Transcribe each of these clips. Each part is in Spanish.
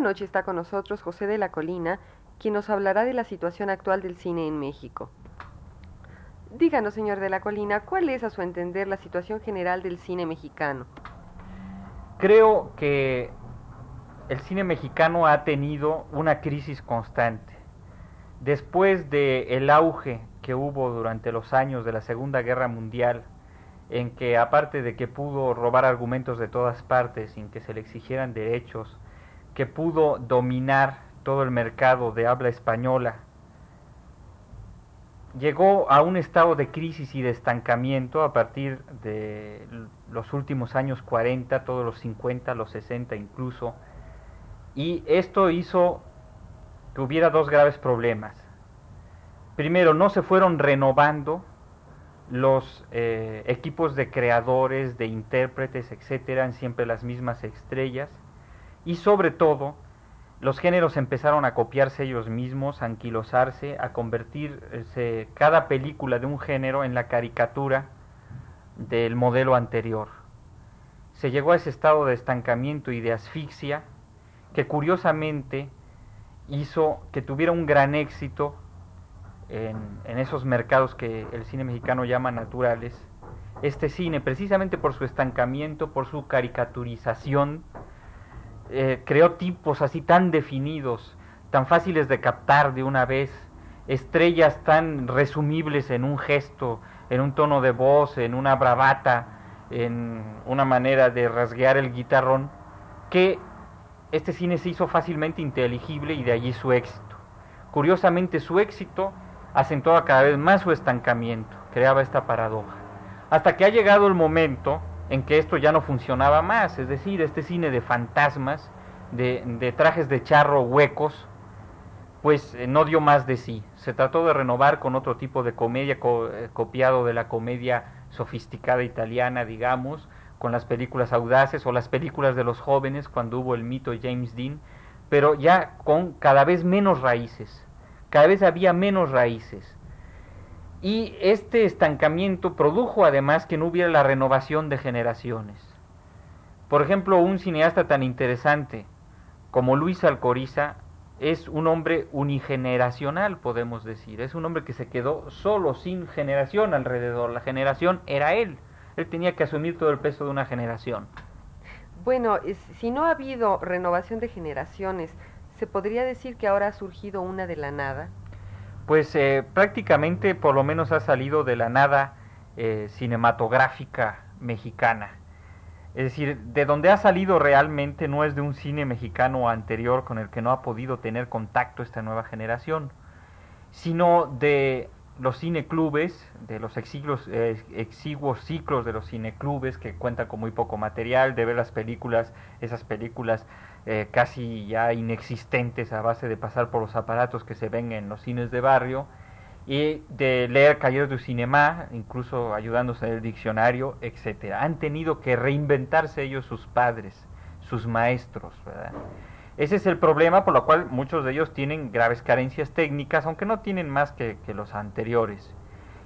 Noche está con nosotros José de la Colina, quien nos hablará de la situación actual del cine en México. Díganos, señor de la Colina, ¿cuál es a su entender la situación general del cine mexicano? Creo que el cine mexicano ha tenido una crisis constante. Después del el auge que hubo durante los años de la Segunda Guerra Mundial, en que aparte de que pudo robar argumentos de todas partes sin que se le exigieran derechos, que pudo dominar todo el mercado de habla española, llegó a un estado de crisis y de estancamiento a partir de los últimos años 40, todos los 50, los 60 incluso, y esto hizo que hubiera dos graves problemas. Primero, no se fueron renovando los eh, equipos de creadores, de intérpretes, etcétera, en siempre las mismas estrellas y sobre todo los géneros empezaron a copiarse ellos mismos, a anquilosarse, a convertirse cada película de un género en la caricatura del modelo anterior. Se llegó a ese estado de estancamiento y de asfixia que curiosamente hizo que tuviera un gran éxito en, esos mercados que el cine mexicano llama naturales. Este cine, precisamente por su estancamiento, por su caricaturización, eh, creó tipos así tan definidos, tan fáciles de captar de una vez, estrellas tan resumibles en un gesto, en un tono de voz, en una bravata, en una manera de rasguear el guitarrón, que este cine se hizo fácilmente inteligible y de allí su éxito. Curiosamente su éxito acentuaba cada vez más su estancamiento, creaba esta paradoja. Hasta que ha llegado el momento en que esto ya no funcionaba más, es decir, este cine de fantasmas, de, trajes de charro huecos, pues eh, no dio más de sí. Se trató de renovar con otro tipo de comedia eh, copiado de la comedia sofisticada italiana, digamos, con las películas audaces o las películas de los jóvenes cuando hubo el mito James Dean, pero ya con cada vez menos raíces, cada vez había menos raíces. Y este estancamiento produjo además que no hubiera la renovación de generaciones. Por ejemplo, un cineasta tan interesante como Luis Alcoriza es un hombre unigeneracional, podemos decir. Es un hombre que se quedó solo, sin generación alrededor. La generación era él. Él tenía que asumir todo el peso de una generación. Bueno, si no ha habido renovación de generaciones, ¿se podría decir que ahora ha surgido una de la nada? Pues eh, prácticamente por lo menos ha salido de la nada eh, cinematográfica mexicana. Es decir, de donde ha salido realmente no es de un cine mexicano anterior con el que no ha podido tener contacto esta nueva generación, sino de los cineclubes, de los exiguos, eh, exiguos ciclos de los cineclubes que cuentan con muy poco material, de ver las películas, esas películas eh, casi ya inexistentes a base de pasar por los aparatos que se ven en los cines de barrio y de leer Cahiers du Cinema, incluso ayudándose en el diccionario, etcétera. Han tenido que reinventarse ellos sus padres, sus maestros, Ese es el problema por lo cual muchos de ellos tienen graves carencias técnicas, aunque no tienen más que, que los anteriores.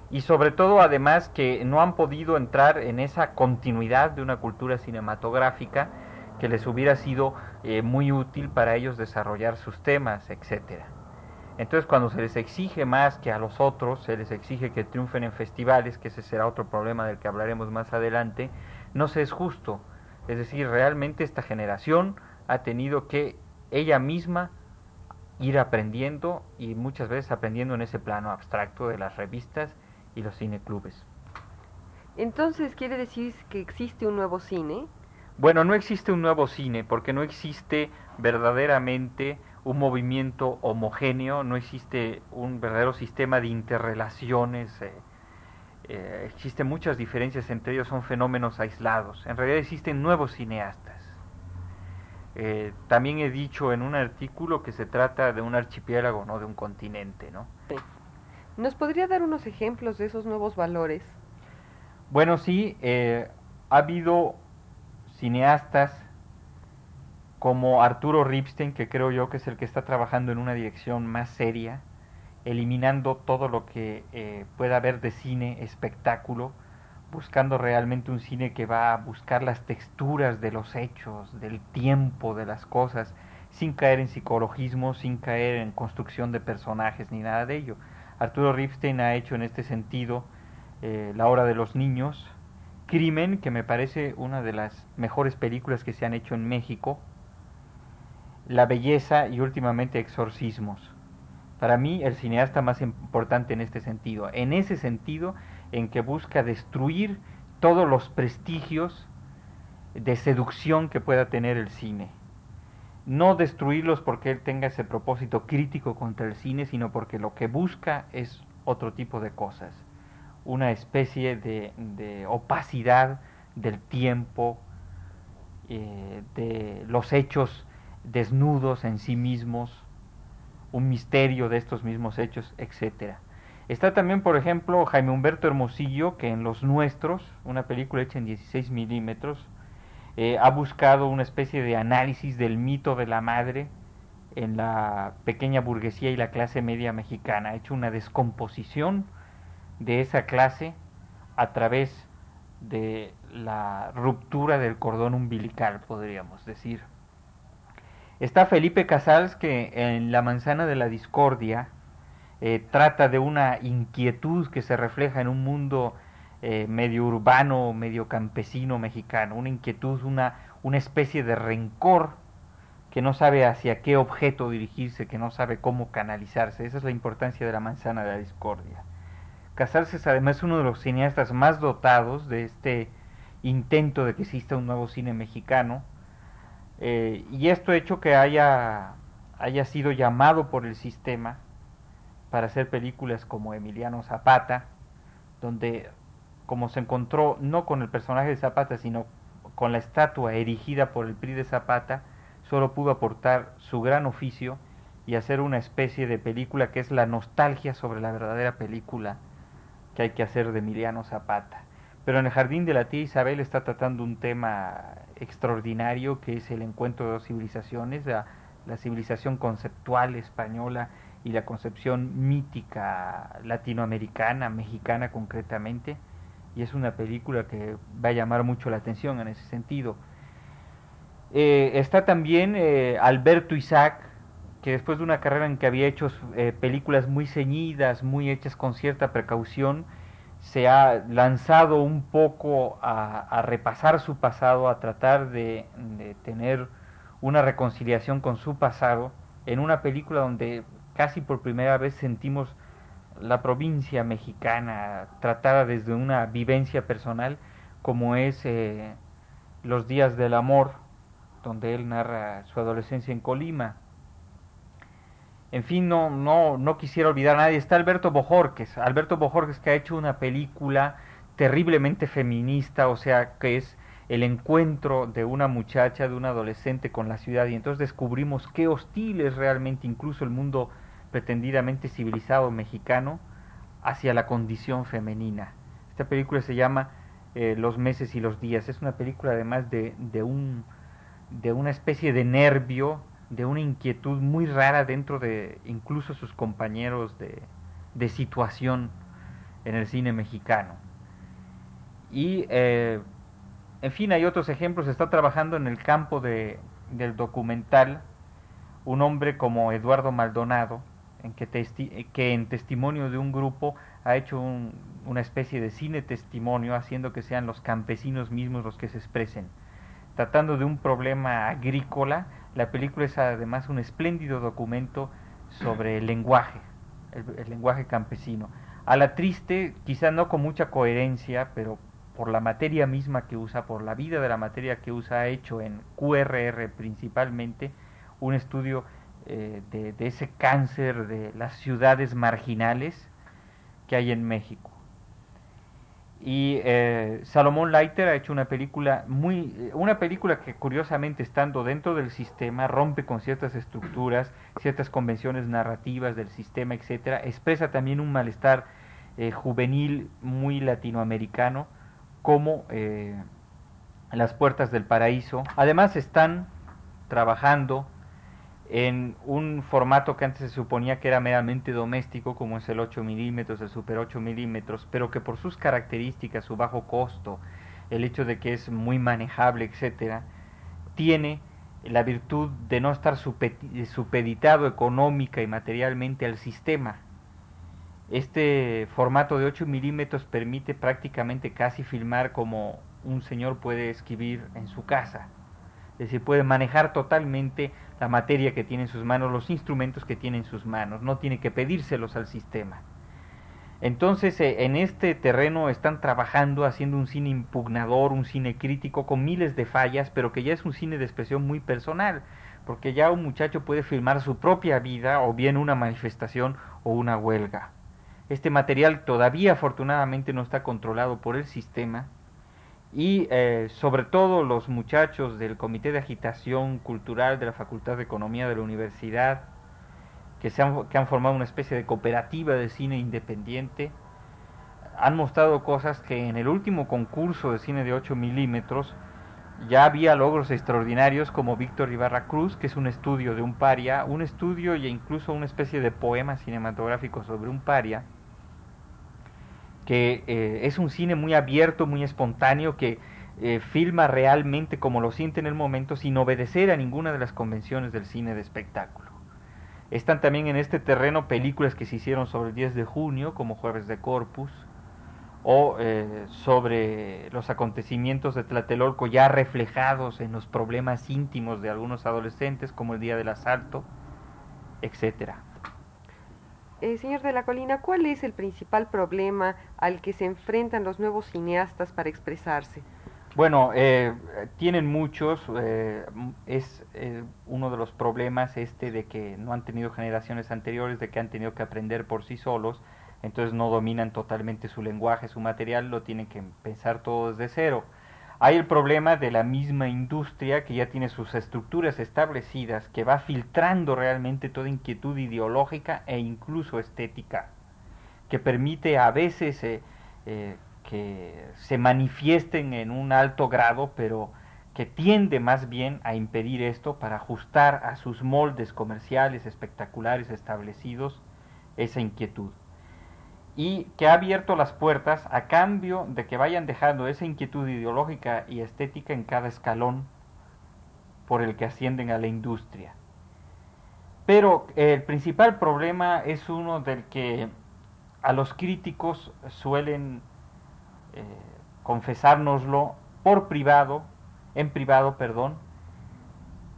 Y sobre todo además que no han podido entrar en esa continuidad de una cultura cinematográfica que les hubiera sido eh, muy útil para ellos desarrollar sus temas, etcétera. Entonces cuando se les exige más que a los otros, se les exige que triunfen en festivales, que ese será otro problema del que hablaremos más adelante, no se es justo. Es decir, realmente esta generación ha tenido que ella misma ir aprendiendo y muchas veces aprendiendo en ese plano abstracto de las revistas y los cineclubes. Entonces, ¿quiere decir que existe un nuevo cine? Bueno, no existe un nuevo cine porque no existe verdaderamente un movimiento homogéneo, no existe un verdadero sistema de interrelaciones, eh, eh, existen muchas diferencias entre ellos, son fenómenos aislados. En realidad existen nuevos cineastas. Eh, también he dicho en un artículo que se trata de un archipiélago, no de un continente, ¿no? ¿Nos podría dar unos ejemplos de esos nuevos valores? Bueno, sí, ha habido cineastas como Arturo Ripstein, que creo yo que es el que está trabajando en una dirección más seria, eliminando todo lo que eh, pueda haber de cine, espectáculo, buscando realmente un cine que va a buscar las texturas de los hechos, del tiempo, de las cosas, sin caer en psicologismo, sin caer en construcción de personajes ni nada de ello. Arturo Ripstein ha hecho en este sentido eh, La hora de los niños, Crimen, que me parece una de las mejores películas que se han hecho en México, la belleza y últimamente exorcismos. Para mí el cineasta más importante en este sentido, en ese sentido en que busca destruir todos los prestigios de seducción que pueda tener el cine. No destruirlos porque él tenga ese propósito crítico contra el cine, sino porque lo que busca es otro tipo de cosas. Una especie de, opacidad del tiempo, eh, de los hechos desnudos en sí mismos, un misterio de estos mismos hechos, etcétera. Está también, por ejemplo, Jaime Humberto Hermosillo, que en Los Nuestros, una película hecha en 16 milímetros, eh, ha buscado una especie de análisis del mito de la madre en la pequeña burguesía y la clase media mexicana. Ha hecho una descomposición de esa clase a través de la ruptura del cordón umbilical, podríamos decir. Está Felipe Casals que en La manzana de la discordia eh, trata de una inquietud que se refleja en un mundo eh, medio urbano, medio campesino mexicano, una inquietud, una, una especie de rencor que no sabe hacia qué objeto dirigirse, que no sabe cómo canalizarse. Esa es la importancia de la manzana de la discordia. Casals es además uno de los cineastas más dotados de este intento de que exista un nuevo cine mexicano eh, y esto hecho que haya, haya sido llamado por el sistema para hacer películas como Emiliano Zapata, donde como se encontró no con el personaje de Zapata, sino con la estatua erigida por el PRI de Zapata, solo pudo aportar su gran oficio y hacer una especie de película que es la nostalgia sobre la verdadera película que hay que hacer de Emiliano Zapata. Pero en el Jardín de la Tía Isabel está tratando un tema extraordinario que es el encuentro de dos civilizaciones, la, civilización conceptual española y la concepción mítica latinoamericana, mexicana concretamente, y es una película que va a llamar mucho la atención en ese sentido. Eh, está también eh, Alberto Isaac, que después de una carrera en que había hecho eh, películas muy ceñidas, muy hechas con cierta precaución, se ha lanzado un poco a, repasar su pasado, a tratar de, tener una reconciliación con su pasado, en una película donde casi por primera vez sentimos la provincia mexicana tratada desde una vivencia personal, como es eh, Los días del amor, donde él narra su adolescencia en Colima. En fin, no, no, no quisiera olvidar a nadie. Está Alberto Bojorques. Alberto Bojorques que ha hecho una película terriblemente feminista, o sea, que es el encuentro de una muchacha, de un adolescente con la ciudad, y entonces descubrimos qué hostil es realmente incluso el mundo pretendidamente civilizado mexicano hacia la condición femenina. Esta película se llama eh, Los meses y los días. Es una película además de, de, un, de una especie de nervio de una inquietud muy rara dentro de incluso sus compañeros de, de situación en el cine mexicano. Y, eh, en fin, hay otros ejemplos. Está trabajando en el campo de, del documental un hombre como Eduardo Maldonado, en que, que en testimonio de un grupo ha hecho una especie de cine testimonio, haciendo que sean los campesinos mismos los que se expresen, tratando de un problema agrícola la película es además un espléndido documento sobre el lenguaje, el, lenguaje campesino. A la triste, quizá no con mucha coherencia, pero por la materia misma que usa, por la vida de la materia que usa, ha hecho en QRR principalmente un estudio eh, de, ese cáncer de las ciudades marginales que hay en México. Y eh, Salomón Leiter ha hecho una película muy, una película que curiosamente estando dentro del sistema rompe con ciertas estructuras, ciertas convenciones narrativas del sistema, etcétera, expresa también un malestar eh, juvenil muy latinoamericano como eh, Las Puertas del Paraíso. Además están trabajando en un formato que antes se suponía que era meramente doméstico, como es el 8 milímetros, el Super 8 milímetros, pero que por sus características, su bajo costo, el hecho de que es muy manejable, etcétera, tiene la virtud de no estar supeditado económica y materialmente al sistema. Este formato de 8 milímetros permite prácticamente casi filmar como un señor puede escribir en su casa. Es decir, puede manejar totalmente la materia que tiene en sus manos, los instrumentos que tiene en sus manos, no tiene que pedírselos al sistema. Entonces, eh, en este terreno están trabajando, haciendo un cine impugnador, un cine crítico, con miles de fallas, pero que ya es un cine de expresión muy personal, porque ya un muchacho puede filmar su propia vida, o bien una manifestación o una huelga. Este material todavía afortunadamente no está controlado por el sistema y eh, sobre todo los muchachos del Comité de Agitación Cultural de la Facultad de Economía de la Universidad, que, se han, que han formado una especie de cooperativa de cine independiente, han mostrado cosas que en el último concurso de cine de 8 milímetros ya había logros extraordinarios como Víctor Ibarra Cruz, que es un estudio de un paria, un estudio e incluso una especie de poema cinematográfico sobre un paria, que eh, es un cine muy abierto, muy espontáneo, que eh, filma realmente como lo siente en el momento sin obedecer a ninguna de las convenciones del cine de espectáculo. Están también en este terreno películas que se hicieron sobre el 10 de junio, como Jueves de Corpus, o eh, sobre los acontecimientos de Tlatelolco ya reflejados en los problemas íntimos de algunos adolescentes, como el día del asalto, etcétera. Eh, señor de la Colina, ¿cuál es el principal problema al que se enfrentan los nuevos cineastas para expresarse? Bueno, eh, tienen muchos. Eh, es uno de los problemas este de que no han tenido generaciones anteriores, de que han tenido que aprender por sí solos, entonces no dominan totalmente su lenguaje, su material, lo tienen que pensar todo desde cero. Hay el problema de la misma industria que ya tiene sus estructuras establecidas, que va filtrando realmente toda inquietud ideológica e incluso estética, que permite a veces eh, eh, que se manifiesten en un alto grado, pero que tiende más bien a impedir esto para ajustar a sus moldes comerciales espectaculares establecidos esa inquietud y que ha abierto las puertas a cambio de que vayan dejando esa inquietud ideológica y estética en cada escalón por el que ascienden a la industria. Pero el principal problema es uno del que a los críticos suelen eh, confesárnoslo por privado, en privado, perdón,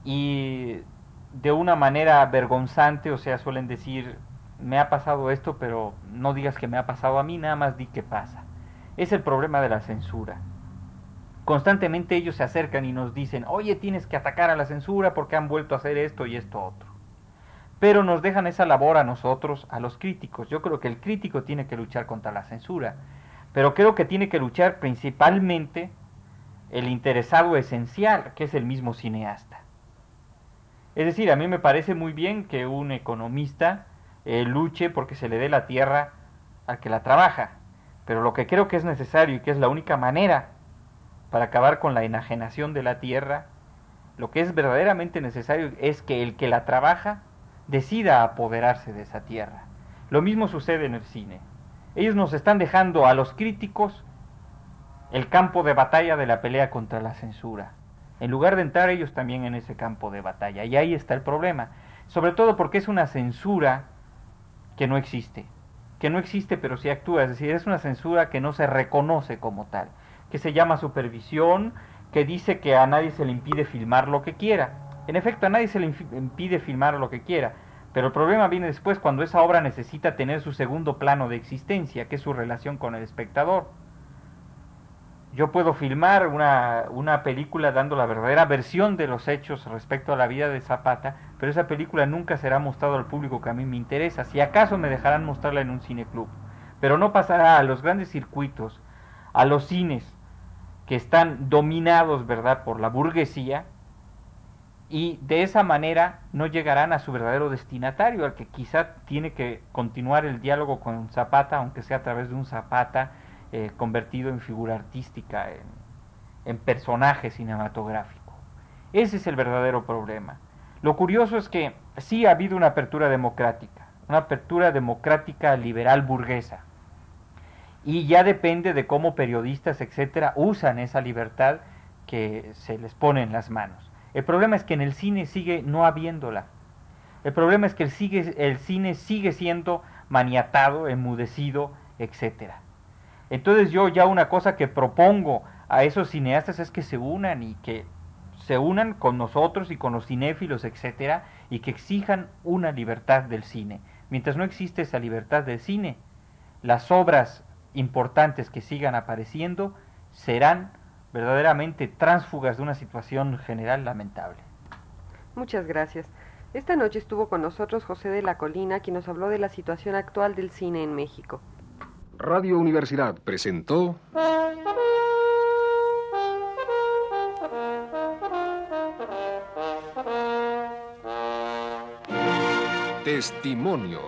y de una manera vergonzante, o sea, suelen decir, me ha pasado esto, pero no digas que me ha pasado a mí, nada más di que pasa. Es el problema de la censura. Constantemente ellos se acercan y nos dicen, oye, tienes que atacar a la censura porque han vuelto a hacer esto y esto otro. Pero nos dejan esa labor a nosotros, a los críticos. Yo creo que el crítico tiene que luchar contra la censura, pero creo que tiene que luchar principalmente el interesado esencial, que es el mismo cineasta. Es decir, a mí me parece muy bien que un economista eh, luche porque se le dé la tierra al que la trabaja. Pero lo que creo que es necesario y que es la única manera para acabar con la enajenación de la tierra, lo que es verdaderamente necesario es que el que la trabaja decida apoderarse de esa tierra. Lo mismo sucede en el cine. Ellos nos están dejando a los críticos el campo de batalla de la pelea contra la censura, en lugar de entrar ellos también en ese campo de batalla. Y ahí está el problema, sobre todo porque es una censura que no existe, que no existe pero sí actúa, es decir, es una censura que no se reconoce como tal, que se llama supervisión, que dice que a nadie se le impide filmar lo que quiera. En efecto, a nadie se le impide filmar lo que quiera, pero el problema viene después cuando esa obra necesita tener su segundo plano de existencia, que es su relación con el espectador. Yo puedo filmar una, una, película dando la verdadera versión de los hechos respecto a la vida de Zapata, pero esa película nunca será mostrada al público que a mí me interesa. Si acaso me dejarán mostrarla en un cineclub, pero no pasará a los grandes circuitos, a los cines que están dominados, ¿verdad?, por la burguesía, y de esa manera no llegarán a su verdadero destinatario, al que quizá tiene que continuar el diálogo con Zapata, aunque sea a través de un Zapata eh, convertido en figura artística, en, personaje cinematográfico. Ese es el verdadero problema. Lo curioso es que sí ha habido una apertura democrática, una apertura democrática liberal burguesa. Y ya depende de cómo periodistas, etcétera, usan esa libertad que se les pone en las manos. El problema es que en el cine sigue no habiéndola. El problema es que sigue, el cine sigue siendo maniatado, enmudecido, etcétera. Entonces yo ya una cosa que propongo a esos cineastas es que se unan y que se unan con nosotros y con los cinéfilos, etcétera, y que exijan una libertad del cine. Mientras no existe esa libertad del cine, las obras importantes que sigan apareciendo serán verdaderamente tránsfugas de una situación general lamentable. Muchas gracias. Esta noche estuvo con nosotros José de la Colina, quien nos habló de la situación actual del cine en México. Radio Universidad presentó Testimonios.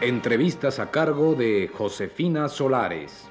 Entrevistas a cargo de Josefina Solares.